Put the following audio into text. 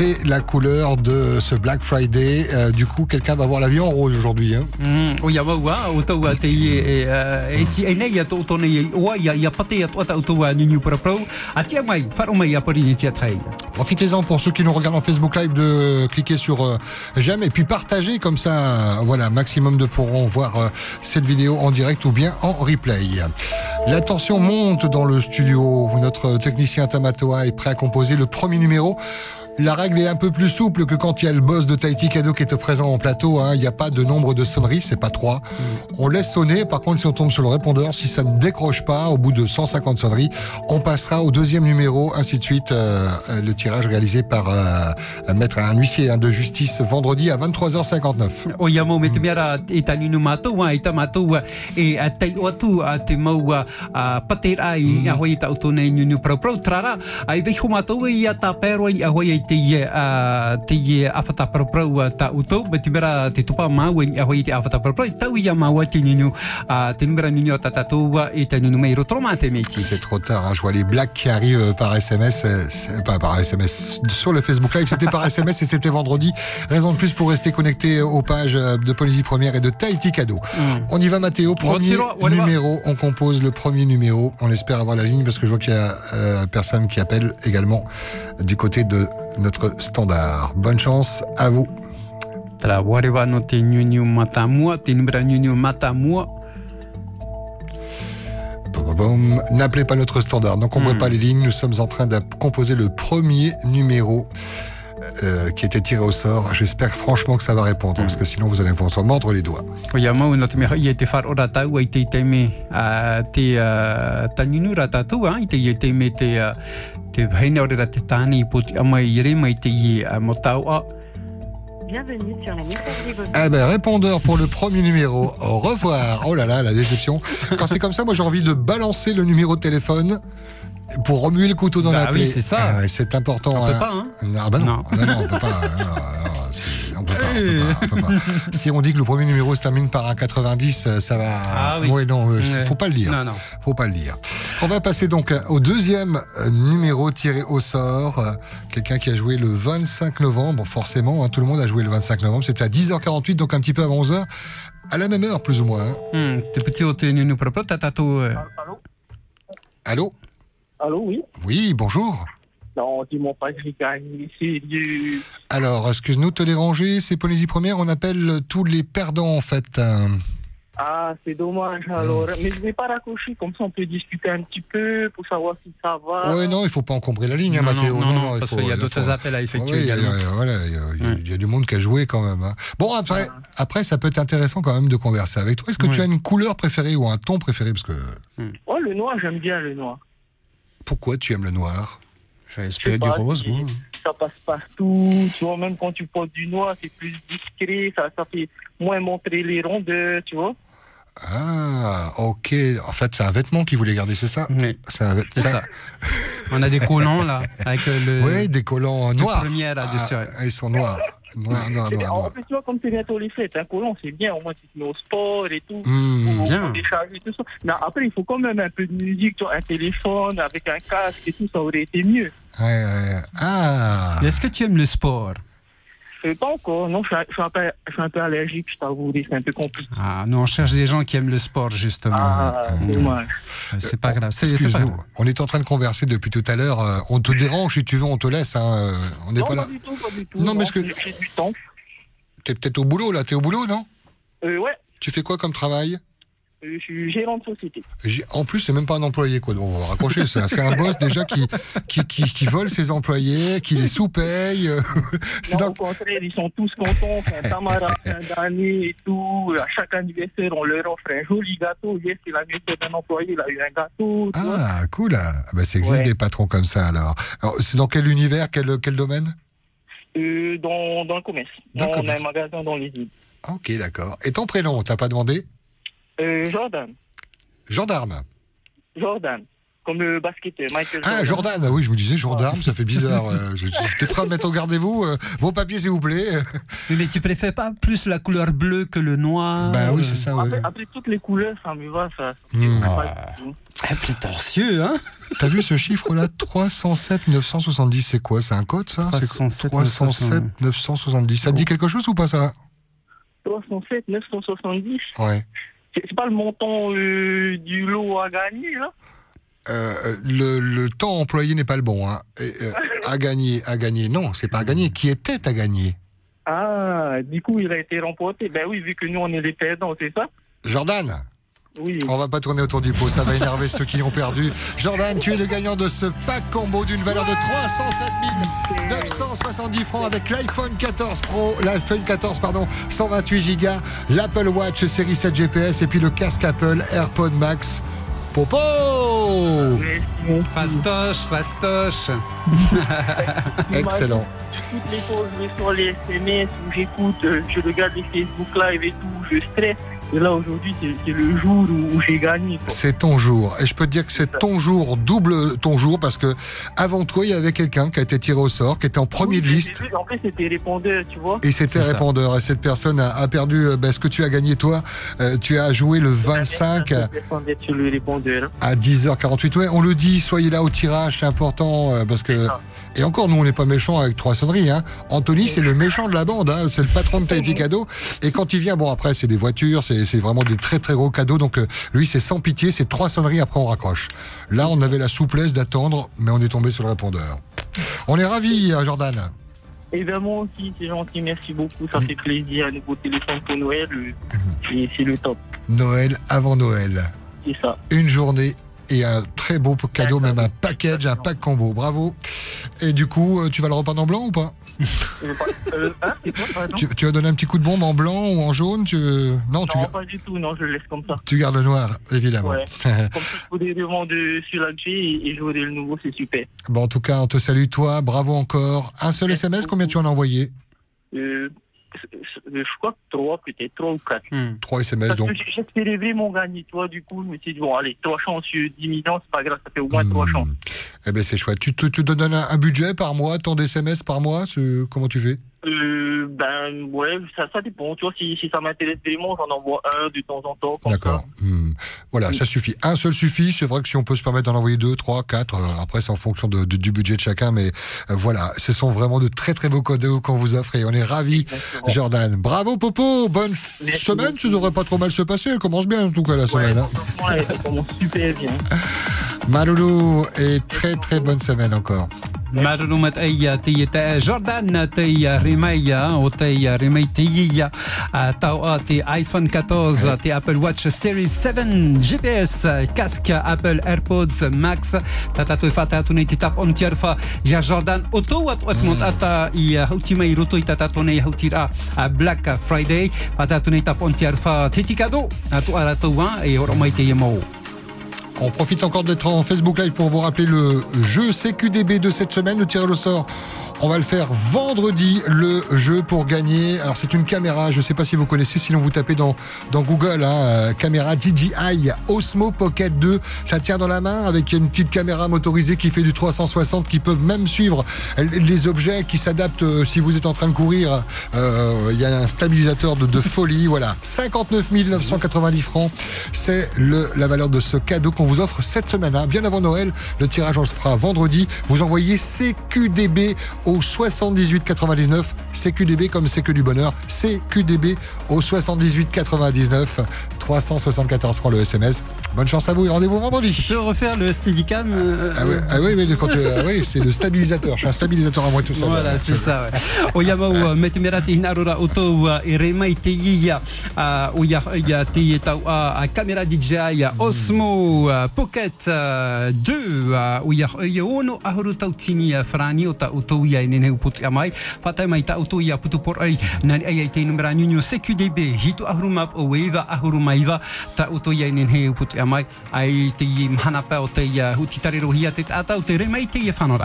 C'est la couleur de ce Black Friday. Euh, du coup, quelqu'un va voir la vie en rose aujourd'hui. Hein. Profitez-en pour ceux qui nous regardent en Facebook Live de cliquer sur euh, j'aime et puis partager comme ça, voilà, maximum de pourront voir euh, cette vidéo en direct ou bien en replay. La tension monte dans le studio. Notre technicien Tamatoa est prêt à composer le premier numéro. La règle est un peu plus souple que quand il y a le boss de Tahiti Kado qui est présent en plateau. hein. Il n'y a pas de nombre de sonneries, c'est pas trois. On laisse sonner. Par contre, si on tombe sur le répondeur, si ça ne décroche pas au bout de 150 sonneries, on passera au deuxième numéro, ainsi de suite. Euh, le tirage réalisé par euh, un maître, un huissier hein, de justice vendredi à 23h59. O ia mau me te mea ra e ta ninu mātou, a, e ta mātou a, e a tei o atu a te mau a, a pate rai mm. a hoi ta utone i nunu prau prau trara a i veho mātou i a ta pero i a C'est trop tard, hein. je vois les blagues qui arrivent euh, par SMS, euh, c'est- pas par SMS, sur le Facebook Live, c'était par SMS et c'était vendredi. Raison de plus pour rester connecté aux pages euh, de Polysie Première et de Tahiti Cadeau. On y va Mathéo, premier numéro, on compose le premier numéro, on espère avoir la ligne parce que je vois qu'il y a euh, personne qui appelle également du côté de notre standard. Bonne chance à vous. N'appelez pas notre standard, donc on ne Hmm. voit pas les lignes. Nous sommes en train de composer le premier numéro euh, qui était tiré au sort. J'espère franchement que ça va répondre, parce que sinon vous allez vous en mordre les doigts. Bienvenue sur la messagerie vocale. Eh ben, répondeur pour le premier numéro. Au revoir. Oh là là, la déception. Quand c'est comme ça, moi j'ai envie de balancer le numéro de téléphone pour remuer le couteau dans Bah la oui, plaie. c'est ça. Ouais, c'est important. On peut hein. pas, hein Ah bah non, Non. Ah bah non, on peut pas. On peut pas, on peut pas, on peut pas. Si on dit que le premier numéro se termine par un 90, euh, ça va. Ah oui. Ouais, non, euh, Ouais. faut pas le dire. Non, non. Faut pas le dire. On va passer donc au deuxième euh, numéro tiré au sort. Euh, Quelqu'un qui a joué le 25 novembre, forcément. hein, tout le monde a joué le 25 novembre. C'était à 10h48, donc un petit peu avant 11h. À la même heure, plus ou moins. hein. Hmm, te puti o te nunu proprio ta tātou uh, Allô? Allô? Allô, oui Oui, bonjour. Non, dis-moi pas que j'ai gagné, sérieux. Alors, excuse-nous de te déranger. C'est Polynésie Première. On appelle tous les perdants, en fait. Euh, Ah, c'est dommage alors. Mais je vais pas raccrocher, comme ça on peut discuter un petit peu pour savoir si ça va. Ouais, non, il faut pas encombrer la ligne, hein, non, Mathéo. non, non, parce qu'il y a d'autres faut- appels à effectuer Ouais, il y a- voilà, il y a- il y a- Ouais. il y a du monde qui a joué quand même. hein. Bon, après, après, ça peut être intéressant quand même de converser avec toi. Est-ce que tu as une couleur préférée ou un ton préféré? Parce que Oh, le noir, j'aime bien le noir. Pourquoi tu aimes le noir? Sais espéré du rose, moi. Ça passe partout, tu vois, même quand tu portes du noir, c'est plus discret, ça, ça fait moins montrer les rondeurs, tu vois. Ah, ok. En fait, c'est un vêtement qu'il voulait garder, c'est ça? Oui, C'est un ça. On a des collants là, avec euh, le. Oui, des collants noirs. première là-dessus. ouais. Ah, ils sont noirs. Noir, noir, C'est bien. noir, En plus, tu vois, comme c'est bientôt les fêtes, un collant, c'est bien, au moins tu te mets au sport et tout. Hmm. pour- bien. décharger tout ça. Mais après, il faut quand même un peu de musique, un téléphone avec un casque et tout, ça aurait été mieux. Ouais, ouais. Ah Est-ce que tu aimes le sport? Euh, pas encore, non, je suis, un- je suis un, peu, je suis un peu allergique, je t'avoue, c'est un peu compliqué. Ah, nous on cherche des gens qui aiment le sport justement. Ah, dommage. Euh, C'est pas grave. C'est c'est pas Excuse-nous, grave. on est en train de converser depuis tout à l'heure. euh, On te dérange si tu veux, on te laisse. hein, euh, On n'est Non, pas là. pas du tout, pas du tout. Non, mais que- j'ai j'ai du temps. T'es peut-être au boulot là. T'es au boulot, non? Euh, ouais, Tu fais quoi comme travail? euh, je suis gérant de société. En plus, c'est même pas un employé, quoi. Donc, on va raccrocher. C'est un, c'est un boss déjà qui, qui, qui, qui vole ses employés, qui les sous-paye. Non, au contraire, ils sont tous contents, un camarade fin d'année et tout. À chaque anniversaire, on leur offre un joli gâteau. Hier, c'est l'anniversaire d'un employé, il a eu un gâteau. Ah, cool. Ah, bah, ça existe Ouais. des patrons comme ça, alors. Alors, c'est dans quel univers, quel, quel domaine Euh, dans, dans le commerce. Dans on a un magasin dans les îles. Ok, d'accord. Et ton prénom, t'as pas demandé? Euh, Jordan. Gendarme. Jordan. comme le basketteur, Michael Ah, Jordan, ah oui, je vous disais Jordan, ça fait bizarre. euh, je- J'étais prêt à me mettre au gardez-vous. euh, vos papiers, s'il vous plaît. Oui, Mais tu préfères pas plus la couleur bleue que le noir Bah oui, c'est ça, ouais. Après, après toutes les couleurs, ça me va, ça. me Hmm. dérange pas du tout. Ah, prétentieux, hein T'as vu ce chiffre-là? 307 970, c'est quoi? C'est un code, ça? C'est 307 307 970. Ça te dit quelque chose ou pas, ça? 307, 970. Ouais. C'est pas le montant euh, du lot à gagner, là? Euh, le, le temps employé n'est pas le bon. Hein. Et, euh, à gagner, à gagner. Non, c'est pas à gagner. Qui était à gagner? Ah, du coup, il a été remporté. Ben oui, vu que nous, on est les perdants, c'est ça? Jordan Oui. On va pas tourner autour du pot, ça va énerver ceux qui ont perdu. Jordan, tu es le gagnant de ce pack combo d'une valeur de 307 970 francs avec l'iPhone 14 Pro, l'iPhone 14 pardon, 128 Go, l'Apple Watch série 7 GPS et puis le casque Apple AirPod Max. Popo. Fastoche, fastoche. Excellent. Toutes les fois, je vais sur les SMS j'écoute, euh, je regarde les Facebook Live et tout, je stresse. Et là, aujourd'hui, c'est le jour où, où j'ai gagné. C'est ton jour. Et je peux te dire que c'est ton jour, double ton jour, parce que avant toi, il y avait quelqu'un qui a été tiré au sort, qui était en premier Oui, de liste. vu, En fait, c'était répondeur, tu vois. Et c'était ça. répondeur. Et cette personne a, a perdu euh, ben, ce que tu as gagné toi. Euh, tu as joué le 25 La personne d'être sur le répondeur. à 10h48. Ouais, on le dit, soyez là au tirage, c'est important euh, parce que. Et encore, nous, on n'est pas méchants avec trois sonneries. Hein. Anthony, c'est le méchant de la bande. Hein. C'est le patron de Tahiti Cadeau. Et quand il vient, bon, après, c'est des voitures, c'est c'est vraiment des très très gros cadeaux. Donc, euh, lui, c'est sans pitié, c'est trois sonneries. Après, on raccroche. Là, on avait la souplesse d'attendre, mais on est tombé sur le répondeur. On est ravis, euh, Jordan. Bien, moi aussi, c'est gentil, merci beaucoup. Ça fait plaisir à nouveau téléphone pour Noël. euh, Et c'est le top. Noël avant Noël. C'est ça. une journée et un très beau cadeau, même un package, un pack combo. Bravo. Et du coup, tu vas le repeindre en blanc ou pas? Euh, hein, c'est quoi, pardon tu, tu vas donner un petit coup de bombe en blanc ou en jaune tu... Non, tu, Non, gar- pas du tout, non, je le laisse comme ça. tu gardes le noir, évidemment. Ouais. Comme ça, je pourrais revendre celui-là que j'ai et, et j'aurai le nouveau, c'est super. bon, en tout cas, on te salue, toi. Bravo encore. Un seul Merci SMS, combien tu en as envoyé Euh, je crois que trois, peut-être, trois ou quatre. Hmm. Trois SMS, Parce donc. j'espérais vraiment gagner, tu vois, du coup, je me suis dit, bon, allez, trois chances sur 10 millions, c'est pas grave, ça fait au moins trois Hmm. chances. Eh ben, c'est chouette. Tu te, tu te donnes un, un budget par mois, tant d'SMS par mois Comment tu fais? Euh, ben, ouais, ça, ça dépend, tu vois, si, si ça m'intéresse vraiment, j'en envoie un de temps en temps, D'accord. Hmm. Voilà, Oui. ça suffit. Un seul suffit. C'est vrai que si on peut se permettre d'en envoyer deux, trois, quatre, euh, après c'est en fonction de- de- du budget de chacun, mais euh, voilà, ce sont vraiment de très très beaux cadeaux qu'on vous offre et on est ravis. Exactement. Jordan, bravo Popo, bonne Merci semaine, beaucoup. ça devrait pas trop mal se passer, elle commence bien en tout cas la Ouais, semaine. hein. elle commence super bien. Maloulou, et très très bonne semaine encore. معلومات أي تي تا جوردان تي ريمايا وتي ريماي تي تاو تي ايفون 14 تي ابل واتش سيريز 7 جي بي اس كاسك ابل ايربودز ماكس تاتاتو فاتاتو نيتي تاب اون تيرفا جا جوردان اوتو وات وات مونت اتا اي هوتي ماي روتو تاتاتو ني هوتيرا بلاك فرايداي فاتاتو ني تاب اون تيرفا تيتي كادو اتو اراتو اي اورمايتي يمو On profite encore d'être en Facebook Live pour vous rappeler le jeu CQDB de cette semaine, le tirage au sort. On va le faire vendredi, le jeu pour gagner. Alors c'est une caméra, je ne sais pas si vous connaissez, sinon vous tapez dans, Google, hein, euh, caméra DJI Osmo Pocket 2. Ça tient dans la main avec une petite caméra motorisée qui fait du 360, qui peuvent même suivre les objets, qui s'adaptent euh, si vous êtes en train de courir. Euh, Il y a un stabilisateur de, folie, voilà. 59 990 francs, c'est la valeur de ce cadeau qu'on vous offre cette semaine. hein. Bien avant Noël, le tirage on le fera vendredi. Vous envoyez CQDB au 78 99. CQDB comme c'est que du bonheur. CQDB au 78 99. 374 francs le SMS. Bonne chance à vous et rendez-vous vendredi. Tu peux refaire le Steadicam euh, Ah, ouais, ah oui, mais quand tu- ah oui, c'est le stabilisateur. Je suis un stabilisateur à moi tout seul. Voilà, c'est ça. ouais. O ia mau me te mera te hina rora o tau uh, e re mai te ia uh, o ia ia te ia tau uh, a kamera DJI Osmo Pocket uh, 2 uh, o ia ia ono ahuru tau tini uh, frani o ta o tau ia e nene uputu ia mai fatai mai ta o tau ia putu por ai nani ai ai te numera nyunyo CQDB hitu ahuru map o iwa, ta uto ia inen uputu putu amai, ai te i mhanapa o te uh, huti tare rohia te atau te re mai te i whanora.